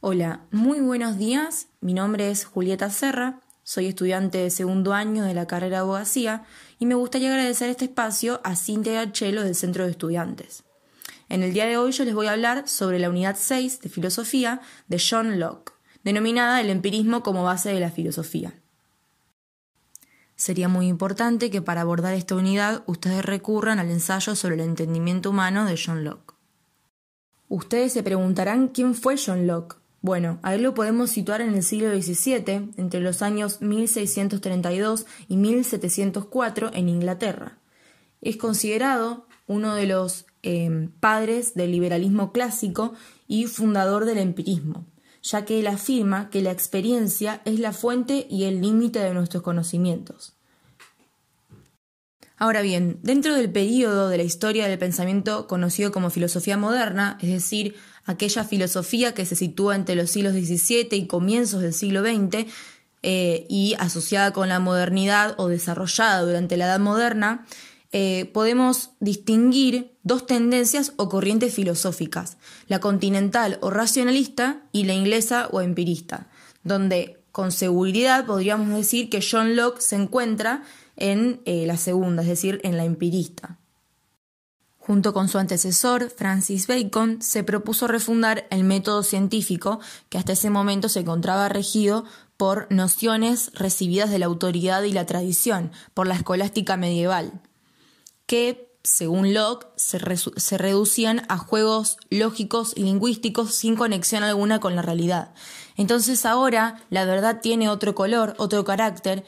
Hola, muy buenos días. Mi nombre es Julieta Serra, soy estudiante de segundo año de la carrera de abogacía y me gustaría agradecer este espacio a Cintia Chelo del Centro de Estudiantes. En el día de hoy yo les voy a hablar sobre la unidad 6 de filosofía de John Locke, denominada el empirismo como base de la filosofía. Sería muy importante que para abordar esta unidad ustedes recurran al ensayo sobre el entendimiento humano de John Locke. Ustedes se preguntarán quién fue John Locke. Bueno, a él lo podemos situar en el siglo XVII, entre los años 1632 y 1704 en Inglaterra. Es considerado uno de los eh, padres del liberalismo clásico y fundador del empirismo, ya que él afirma que la experiencia es la fuente y el límite de nuestros conocimientos. Ahora bien, dentro del período de la historia del pensamiento conocido como filosofía moderna, es decir, aquella filosofía que se sitúa entre los siglos XVII y comienzos del siglo XX, eh, y asociada con la modernidad o desarrollada durante la Edad Moderna, eh, podemos distinguir dos tendencias o corrientes filosóficas, la continental o racionalista y la inglesa o empirista, donde con seguridad podríamos decir que John Locke se encuentra en eh, la segunda, es decir, en la empirista. Junto con su antecesor, Francis Bacon, se propuso refundar el método científico que hasta ese momento se encontraba regido por nociones recibidas de la autoridad y la tradición, por la escolástica medieval, que, según Locke, se, se reducían a juegos lógicos y lingüísticos sin conexión alguna con la realidad. Entonces ahora la verdad tiene otro color, otro carácter,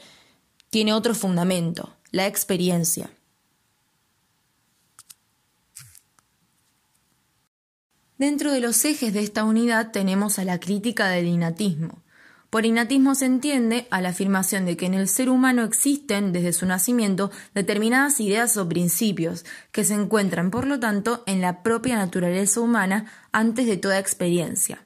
tiene otro fundamento, la experiencia. Dentro de los ejes de esta unidad tenemos a la crítica del innatismo. Por innatismo se entiende a la afirmación de que en el ser humano existen, desde su nacimiento, determinadas ideas o principios que se encuentran, por lo tanto, en la propia naturaleza humana antes de toda experiencia.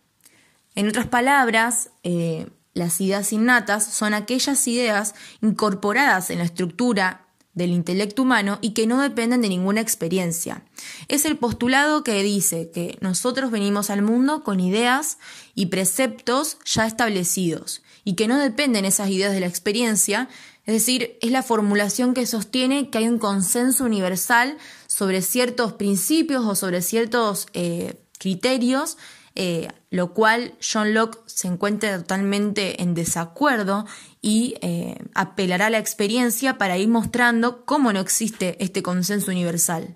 En otras palabras, eh, las ideas innatas son aquellas ideas incorporadas en la estructura del intelecto humano y que no dependen de ninguna experiencia. Es el postulado que dice que nosotros venimos al mundo con ideas y preceptos ya establecidos y que no dependen esas ideas de la experiencia, es decir, es la formulación que sostiene que hay un consenso universal sobre ciertos principios o sobre ciertos eh, criterios eh, lo cual John Locke se encuentra totalmente en desacuerdo y eh, apelará a la experiencia para ir mostrando cómo no existe este consenso universal.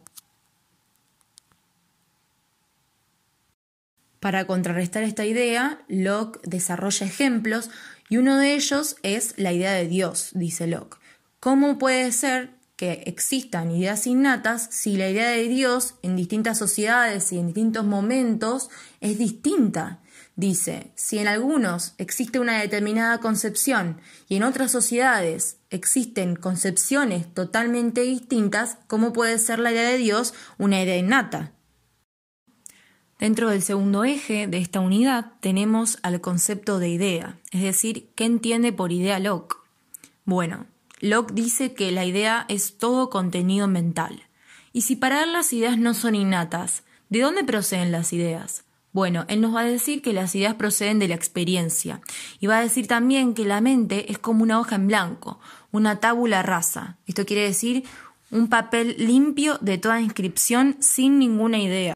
Para contrarrestar esta idea, Locke desarrolla ejemplos y uno de ellos es la idea de Dios, dice Locke. ¿Cómo puede ser que existan ideas innatas si la idea de Dios en distintas sociedades y en distintos momentos es distinta. Dice, si en algunos existe una determinada concepción y en otras sociedades existen concepciones totalmente distintas, ¿cómo puede ser la idea de Dios una idea innata? Dentro del segundo eje de esta unidad tenemos al concepto de idea, es decir, ¿qué entiende por idea Locke? Bueno, Locke dice que la idea es todo contenido mental. Y si para él las ideas no son innatas, ¿de dónde proceden las ideas? Bueno, él nos va a decir que las ideas proceden de la experiencia y va a decir también que la mente es como una hoja en blanco, una tábula rasa. Esto quiere decir un papel limpio de toda inscripción sin ninguna idea.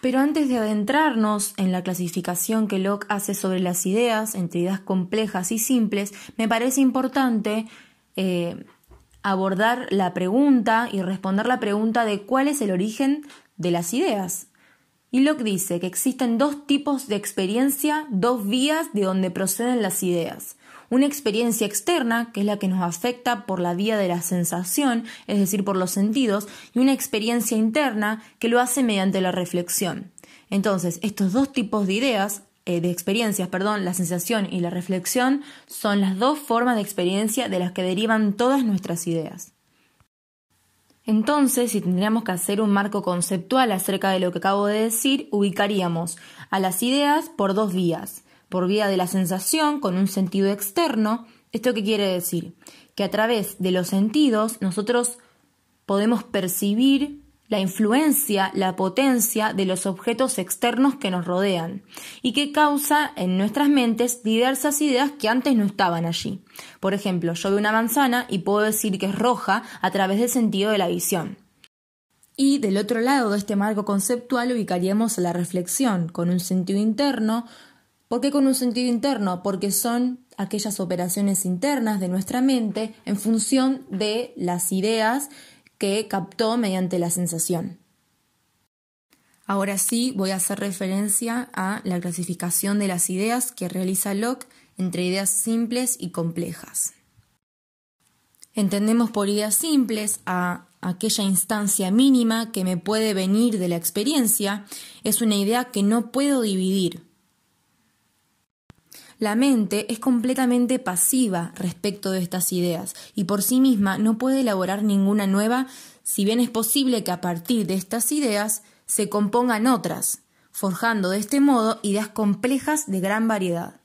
Pero antes de adentrarnos en la clasificación que Locke hace sobre las ideas, entre ideas complejas y simples, me parece importante eh, abordar la pregunta y responder la pregunta de cuál es el origen de las ideas. Y Locke dice que existen dos tipos de experiencia, dos vías de donde proceden las ideas. Una experiencia externa, que es la que nos afecta por la vía de la sensación, es decir, por los sentidos, y una experiencia interna que lo hace mediante la reflexión. Entonces, estos dos tipos de ideas eh, de experiencias, perdón, la sensación y la reflexión son las dos formas de experiencia de las que derivan todas nuestras ideas. Entonces, si tendríamos que hacer un marco conceptual acerca de lo que acabo de decir, ubicaríamos a las ideas por dos vías. Por vía de la sensación, con un sentido externo. ¿Esto qué quiere decir? Que a través de los sentidos nosotros podemos percibir la influencia, la potencia de los objetos externos que nos rodean y que causa en nuestras mentes diversas ideas que antes no estaban allí. Por ejemplo, yo veo una manzana y puedo decir que es roja a través del sentido de la visión. Y del otro lado de este marco conceptual ubicaríamos la reflexión con un sentido interno. ¿Por qué con un sentido interno? Porque son aquellas operaciones internas de nuestra mente en función de las ideas que captó mediante la sensación. Ahora sí voy a hacer referencia a la clasificación de las ideas que realiza Locke entre ideas simples y complejas. Entendemos por ideas simples a aquella instancia mínima que me puede venir de la experiencia, es una idea que no puedo dividir. La mente es completamente pasiva respecto de estas ideas y por sí misma no puede elaborar ninguna nueva, si bien es posible que a partir de estas ideas se compongan otras, forjando de este modo ideas complejas de gran variedad.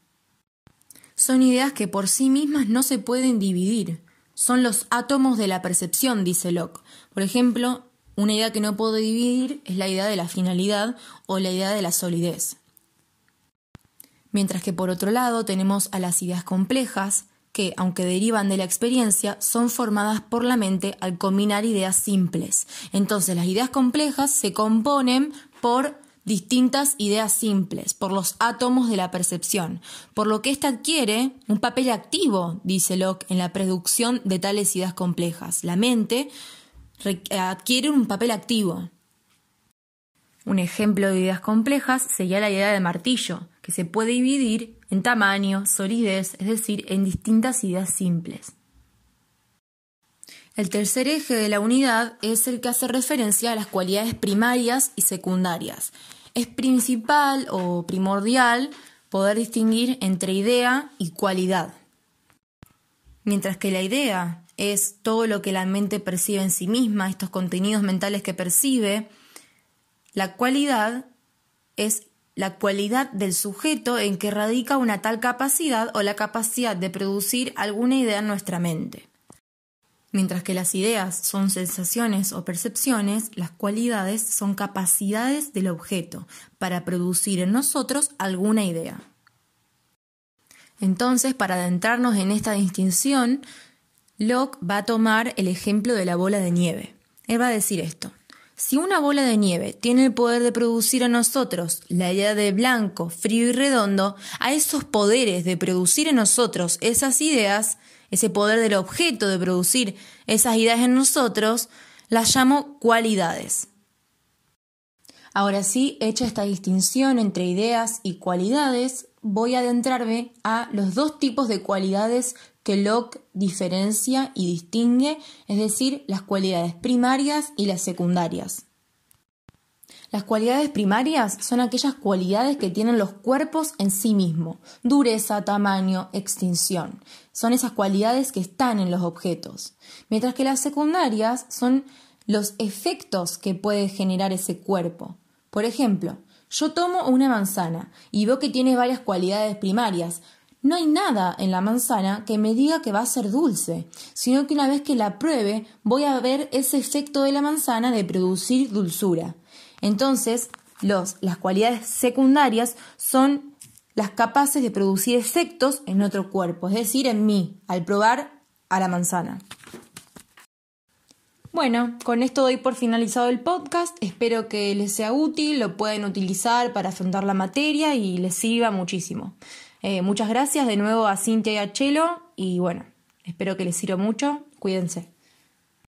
Son ideas que por sí mismas no se pueden dividir, son los átomos de la percepción, dice Locke. Por ejemplo, una idea que no puedo dividir es la idea de la finalidad o la idea de la solidez mientras que por otro lado tenemos a las ideas complejas, que, aunque derivan de la experiencia, son formadas por la mente al combinar ideas simples. Entonces, las ideas complejas se componen por distintas ideas simples, por los átomos de la percepción, por lo que ésta adquiere un papel activo, dice Locke, en la producción de tales ideas complejas. La mente adquiere un papel activo. Un ejemplo de ideas complejas sería la idea de martillo, que se puede dividir en tamaño, solidez, es decir, en distintas ideas simples. El tercer eje de la unidad es el que hace referencia a las cualidades primarias y secundarias. Es principal o primordial poder distinguir entre idea y cualidad. Mientras que la idea es todo lo que la mente percibe en sí misma, estos contenidos mentales que percibe, la cualidad es la cualidad del sujeto en que radica una tal capacidad o la capacidad de producir alguna idea en nuestra mente. Mientras que las ideas son sensaciones o percepciones, las cualidades son capacidades del objeto para producir en nosotros alguna idea. Entonces, para adentrarnos en esta distinción, Locke va a tomar el ejemplo de la bola de nieve. Él va a decir esto. Si una bola de nieve tiene el poder de producir a nosotros la idea de blanco, frío y redondo, a esos poderes de producir en nosotros esas ideas, ese poder del objeto de producir esas ideas en nosotros, las llamo cualidades. Ahora sí, hecha esta distinción entre ideas y cualidades, voy a adentrarme a los dos tipos de cualidades que Locke diferencia y distingue, es decir, las cualidades primarias y las secundarias. Las cualidades primarias son aquellas cualidades que tienen los cuerpos en sí mismos, dureza, tamaño, extinción. Son esas cualidades que están en los objetos. Mientras que las secundarias son los efectos que puede generar ese cuerpo. Por ejemplo, yo tomo una manzana y veo que tiene varias cualidades primarias, no hay nada en la manzana que me diga que va a ser dulce, sino que una vez que la pruebe voy a ver ese efecto de la manzana de producir dulzura. Entonces, las cualidades secundarias son las capaces de producir efectos en otro cuerpo, es decir, en mí, al probar a la manzana. Bueno, con esto doy por finalizado el podcast. Espero que les sea útil, lo puedan utilizar para afrontar la materia y les sirva muchísimo. Eh, muchas gracias de nuevo a Cintia y a Chelo y bueno, espero que les sirva mucho. Cuídense.